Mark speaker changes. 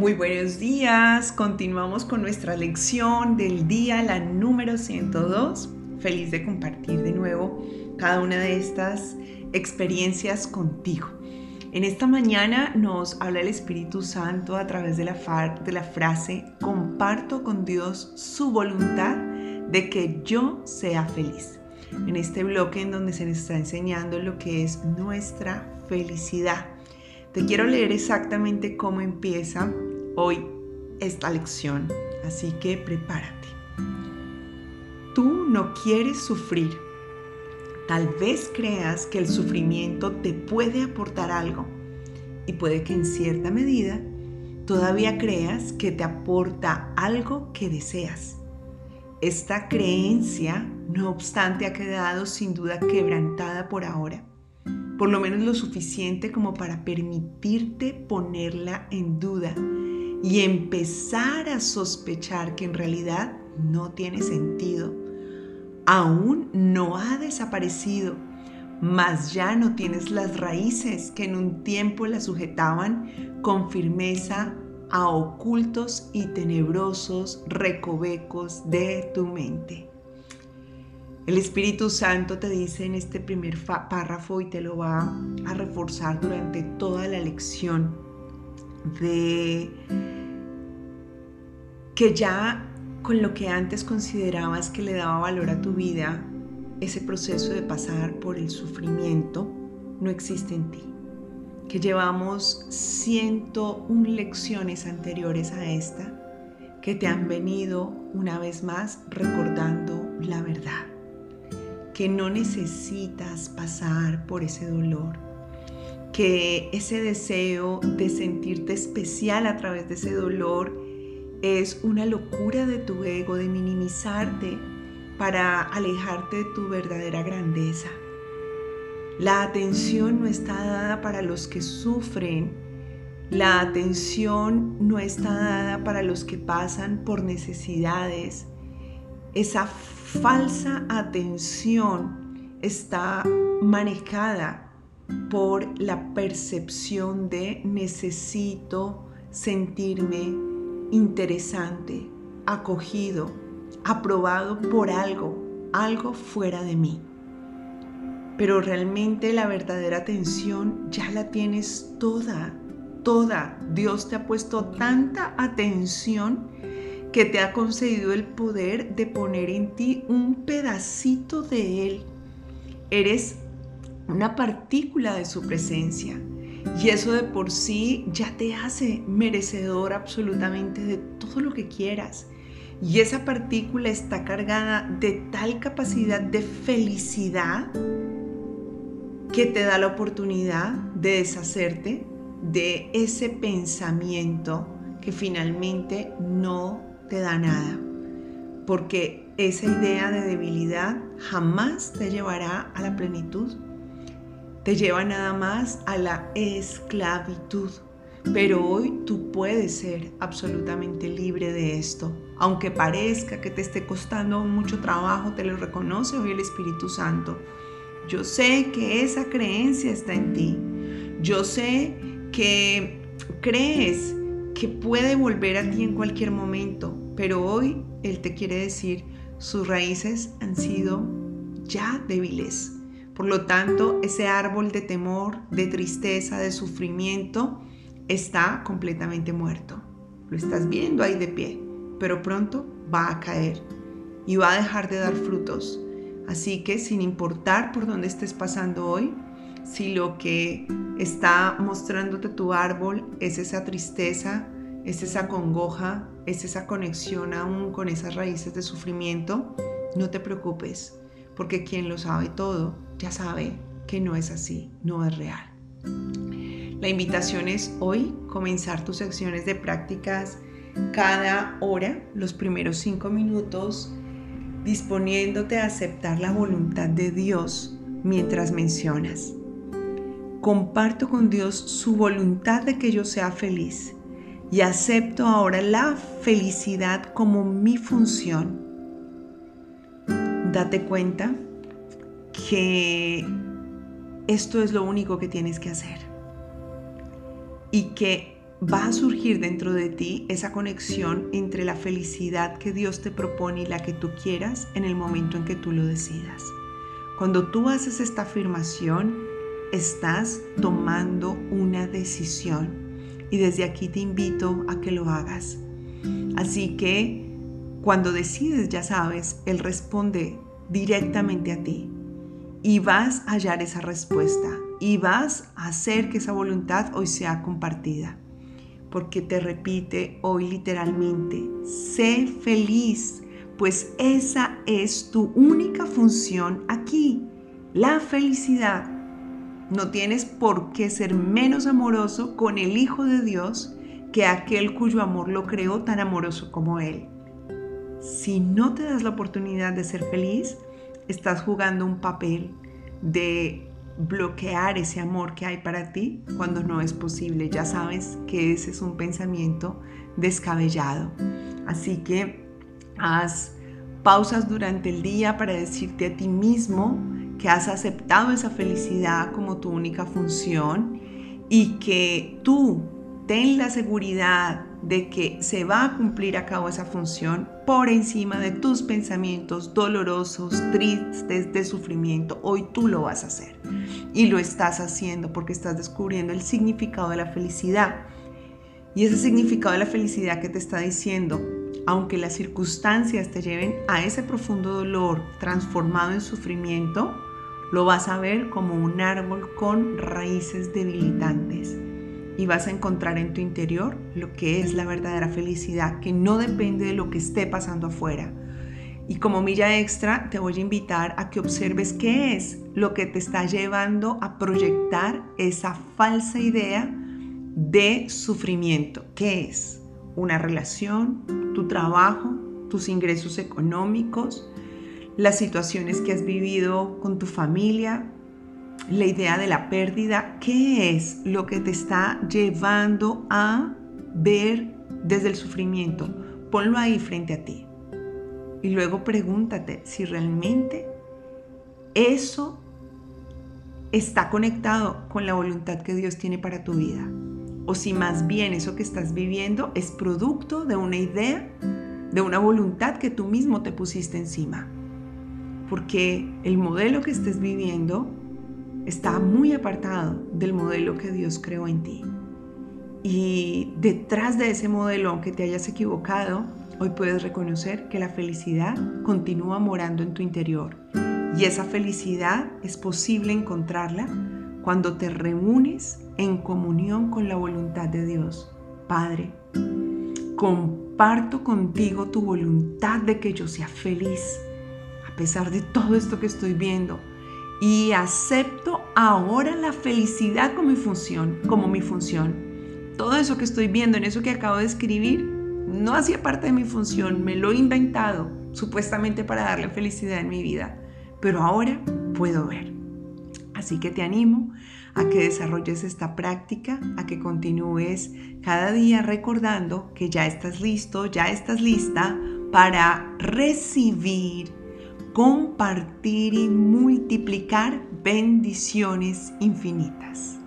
Speaker 1: Muy buenos días, continuamos con nuestra lección del día, la número 102. Feliz de compartir de nuevo cada una de estas experiencias contigo. En esta mañana nos habla el Espíritu Santo a través de la, frase, comparto con Dios su voluntad de que yo sea feliz. En este bloque en donde se nos está enseñando lo que es nuestra felicidad. Te quiero leer exactamente cómo empieza hoy esta lección, así que prepárate. Tú no quieres sufrir. Tal vez creas que el sufrimiento te puede aportar algo y puede que en cierta medida todavía creas que te aporta algo que deseas. Esta creencia, no obstante, ha quedado sin duda quebrantada por ahora por lo menos lo suficiente como para permitirte ponerla en duda y empezar a sospechar que en realidad no tiene sentido. Aún no ha desaparecido, mas ya no tienes las raíces que en un tiempo la sujetaban con firmeza a ocultos y tenebrosos recovecos de tu mente. El Espíritu Santo te dice en este primer párrafo y te lo va a reforzar durante toda la lección de que ya con lo que antes considerabas que le daba valor a tu vida, ese proceso de pasar por el sufrimiento no existe en ti. Que llevamos 101 lecciones anteriores a esta que te han venido una vez más recordando la verdad que no necesitas pasar por ese dolor, que ese deseo de sentirte especial a través de ese dolor es una locura de tu ego, de minimizarte para alejarte de tu verdadera grandeza. La atención no está dada para los que sufren, la atención no está dada para los que pasan por necesidades. Esa falsa atención está manejada por la percepción de necesito sentirme interesante, acogido, aprobado por algo, algo fuera de mí. Pero realmente la verdadera atención ya la tienes toda, toda. Dios te ha puesto tanta atención que te ha concedido el poder de poner en ti un pedacito de Él. Eres una partícula de su presencia. Y eso de por sí ya te hace merecedor absolutamente de todo lo que quieras. Y esa partícula está cargada de tal capacidad de felicidad que te da la oportunidad de deshacerte de ese pensamiento que finalmente no te da nada, porque esa idea de debilidad jamás te llevará a la plenitud, te lleva nada más a la esclavitud. Pero hoy tú puedes ser absolutamente libre de esto. Aunque parezca que te esté costando mucho trabajo, te lo reconoce hoy el Espíritu Santo. Yo sé que esa creencia está en ti. Yo sé que crees que puede volver a ti en cualquier momento, pero hoy Él te quiere decir, sus raíces han sido ya débiles. Por lo tanto, ese árbol de temor, de tristeza, de sufrimiento, está completamente muerto. Lo estás viendo ahí de pie, pero pronto va a caer y va a dejar de dar frutos. Así que sin importar por dónde estés pasando hoy, si lo que está mostrándote tu árbol es esa tristeza, es esa congoja, es esa conexión aún con esas raíces de sufrimiento, no te preocupes, porque quien lo sabe todo ya sabe que no es así, no es real. La invitación es hoy comenzar tus secciones de prácticas cada hora, los primeros cinco minutos, disponiéndote a aceptar la voluntad de Dios mientras mencionas. Comparto con Dios su voluntad de que yo sea feliz y acepto ahora la felicidad como mi función. Date cuenta que esto es lo único que tienes que hacer y que va a surgir dentro de ti esa conexión entre la felicidad que Dios te propone y la que tú quieras en el momento en que tú lo decidas. Cuando tú haces esta afirmación, estás tomando una decisión y desde aquí te invito a que lo hagas. Así que cuando decides, ya sabes, Él responde directamente a ti. Y vas a hallar esa respuesta. Y vas a hacer que esa voluntad hoy sea compartida. Porque te repite hoy literalmente, sé feliz, pues esa es tu única función aquí, la felicidad. No tienes por qué ser menos amoroso con el Hijo de Dios que aquel cuyo amor lo creó tan amoroso como Él. Si no te das la oportunidad de ser feliz, estás jugando un papel de bloquear ese amor que hay para ti cuando no es posible. Ya sabes que ese es un pensamiento descabellado. Así que haz pausas durante el día para decirte a ti mismo que has aceptado esa felicidad como tu única función y que tú ten la seguridad de que se va a cumplir a cabo esa función por encima de tus pensamientos dolorosos, tristes, de sufrimiento. Hoy tú lo vas a hacer y lo estás haciendo porque estás descubriendo el significado de la felicidad. Y ese significado de la felicidad que te está diciendo, aunque las circunstancias te lleven a ese profundo dolor transformado en sufrimiento, lo vas a ver como un árbol con raíces debilitantes y vas a encontrar en tu interior lo que es la verdadera felicidad, que no depende de lo que esté pasando afuera. Y como milla extra, te voy a invitar a que observes qué es lo que te está llevando a proyectar esa falsa idea de sufrimiento. ¿Qué es? Una relación, tu trabajo, tus ingresos económicos, las situaciones que has vivido con tu familia, la idea de la pérdida, ¿qué es lo que te está llevando a ver desde el sufrimiento? Ponlo ahí frente a ti. Y luego pregúntate si realmente eso está conectado con la voluntad que Dios tiene para tu vida. O si más bien eso que estás viviendo es producto de una idea, de una voluntad que tú mismo te pusiste encima. Porque el modelo que estés viviendo está muy apartado del modelo que Dios creó en ti. Y detrás de ese modelo, aunque te hayas equivocado, hoy puedes reconocer que la felicidad continúa morando en tu interior. Y esa felicidad es posible encontrarla cuando te reúnes en comunión con la voluntad de Dios. Padre, comparto contigo tu voluntad de que yo sea feliz, a pesar de todo esto que estoy viendo, y acepto ahora la felicidad como mi función, como mi función. Todo eso que estoy viendo en eso que acabo de escribir no hacía parte de mi función, me lo he inventado supuestamente para darle felicidad en mi vida, pero ahora puedo ver. Así que te animo a que desarrolles esta práctica, a que continúes cada día recordando que ya estás listo, ya estás lista para recibir compartir y multiplicar bendiciones infinitas.